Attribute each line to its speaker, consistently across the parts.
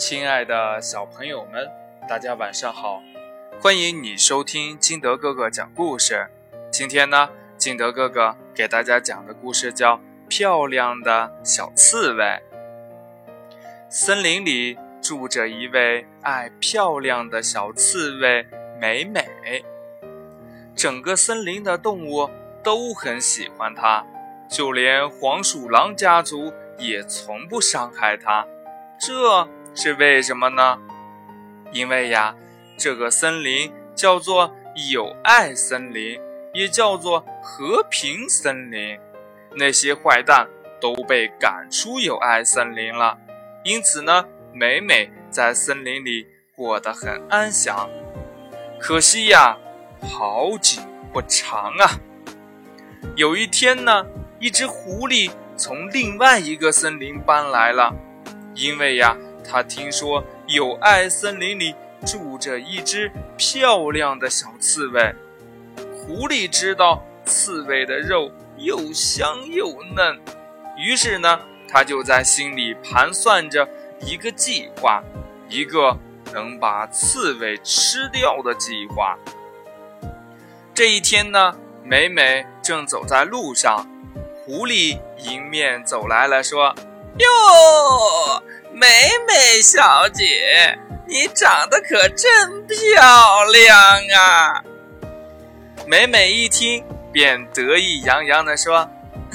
Speaker 1: 亲爱的小朋友们，大家晚上好！欢迎你收听金德哥哥讲故事。今天呢，金德哥哥给大家讲的故事叫《漂亮的小刺猬》。森林里住着一位爱漂亮的小刺猬美美，整个森林的动物都很喜欢它，就连黄鼠狼家族也从不伤害它。这是为什么呢？因为呀，这个森林叫做友爱森林，也叫做和平森林。那些坏蛋都被赶出友爱森林了，因此呢，美美在森林里过得很安详。可惜呀，好景不长啊。有一天呢，一只狐狸从另外一个森林搬来了。因为呀，他听说友爱森林里住着一只漂亮的小刺猬。狐狸知道刺猬的肉又香又嫩，于是呢，他就在心里盘算着一个计划，一个能把刺猬吃掉的计划。这一天呢，美美正走在路上，狐狸迎面走来了，说。
Speaker 2: 哟，美美小姐，你长得可真漂亮啊！
Speaker 1: 美美一听，便得意洋洋地说：“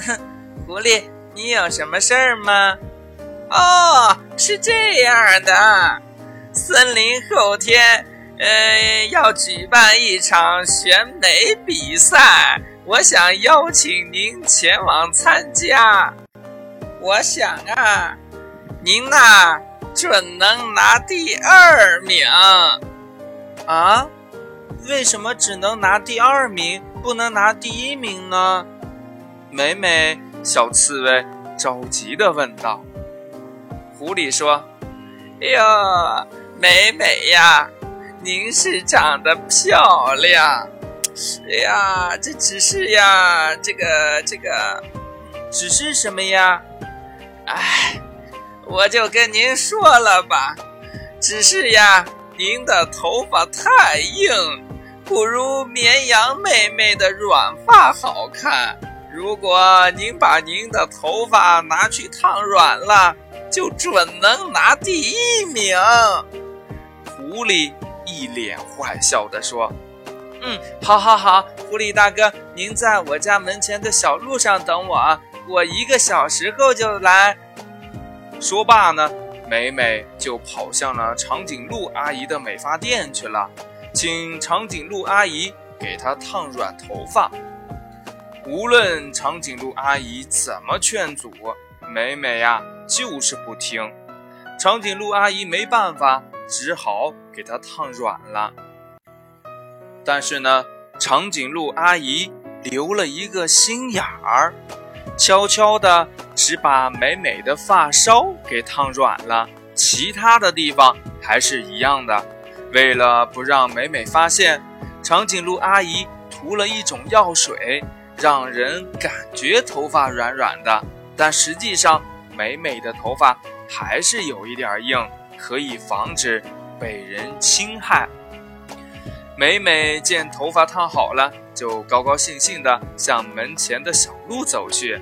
Speaker 2: 哼，狐狸，你有什么事儿吗？哦，是这样的，森林后天，呃，要举办一场选美比赛，我想邀请您前往参加。”我想啊，您呐准能拿第二名
Speaker 1: 啊？为什么只能拿第二名，不能拿第一名呢？美美小刺猬着急地问道。
Speaker 2: 狐狸说：“哎呀，美美呀，您是长得漂亮。哎呀，这只是呀，这个这个，
Speaker 1: 只是什么呀？”
Speaker 2: 哎，我就跟您说了吧，只是呀，您的头发太硬，不如绵羊妹妹的软发好看。如果您把您的头发拿去烫软了，就准能拿第一名。
Speaker 1: 狐狸一脸坏笑地说：“
Speaker 2: 嗯，好，好，好，狐狸大哥，您在我家门前的小路上等我。”我一个小时后就来。
Speaker 1: 说罢呢，美美就跑向了长颈鹿阿姨的美发店去了，请长颈鹿阿姨给她烫软头发。无论长颈鹿阿姨怎么劝阻，美美呀就是不听。长颈鹿阿姨没办法，只好给她烫软了。但是呢，长颈鹿阿姨留了一个心眼儿。悄悄地只把美美的发梢给烫软了，其他的地方还是一样的。为了不让美美发现，长颈鹿阿姨涂了一种药水，让人感觉头发软软的，但实际上美美的头发还是有一点硬，可以防止被人侵害。美美见头发烫好了。就高高兴兴地向门前的小路走去。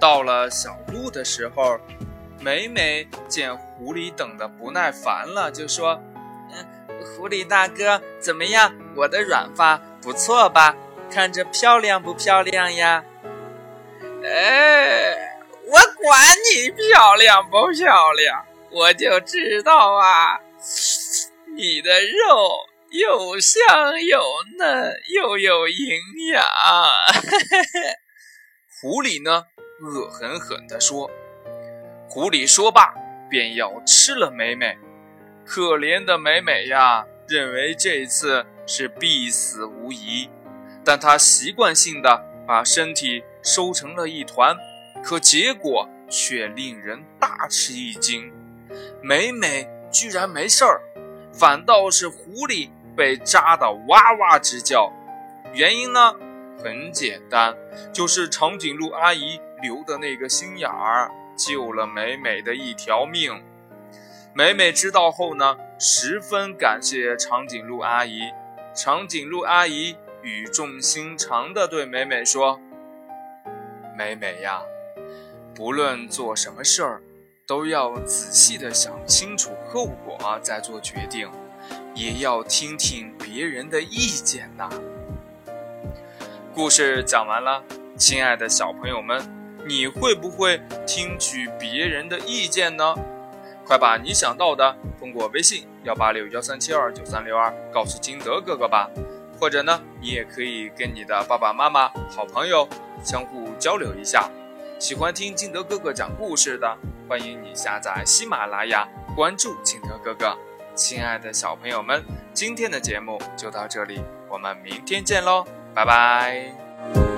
Speaker 1: 到了小路的时候，美美见狐狸等得不耐烦了，就说：“
Speaker 2: 嗯，狐狸大哥，怎么样？我的软发不错吧？看着漂亮不漂亮呀？”“哎，我管你漂亮不漂亮，我就知道啊，你的肉。”又香又嫩又有营养，
Speaker 1: 狐狸呢，恶狠狠地说。狐狸说罢，便要吃了美美。可怜的美美呀，认为这次是必死无疑，但她习惯性的把身体收成了一团，可结果却令人大吃一惊。美美居然没事儿，反倒是狐狸。被扎得哇哇直叫，原因呢很简单，就是长颈鹿阿姨留的那个心眼儿救了美美的一条命。美美知道后呢，十分感谢长颈鹿阿姨。长颈鹿阿姨语重心长地对美美说：“美美呀，不论做什么事儿，都要仔细地想清楚后果再做决定，也要听听别人的意见呐。”故事讲完了，亲爱的小朋友们，你会不会听取别人的意见呢？快把你想到的通过微信幺八六幺三七二九三六二告诉金德哥哥吧，或者呢，你也可以跟你的爸爸妈妈、好朋友相互交流一下。喜欢听金德哥哥讲故事的，欢迎你下载喜马拉雅，关注金德哥哥。亲爱的小朋友们，今天的节目就到这里，我们明天见喽。拜拜。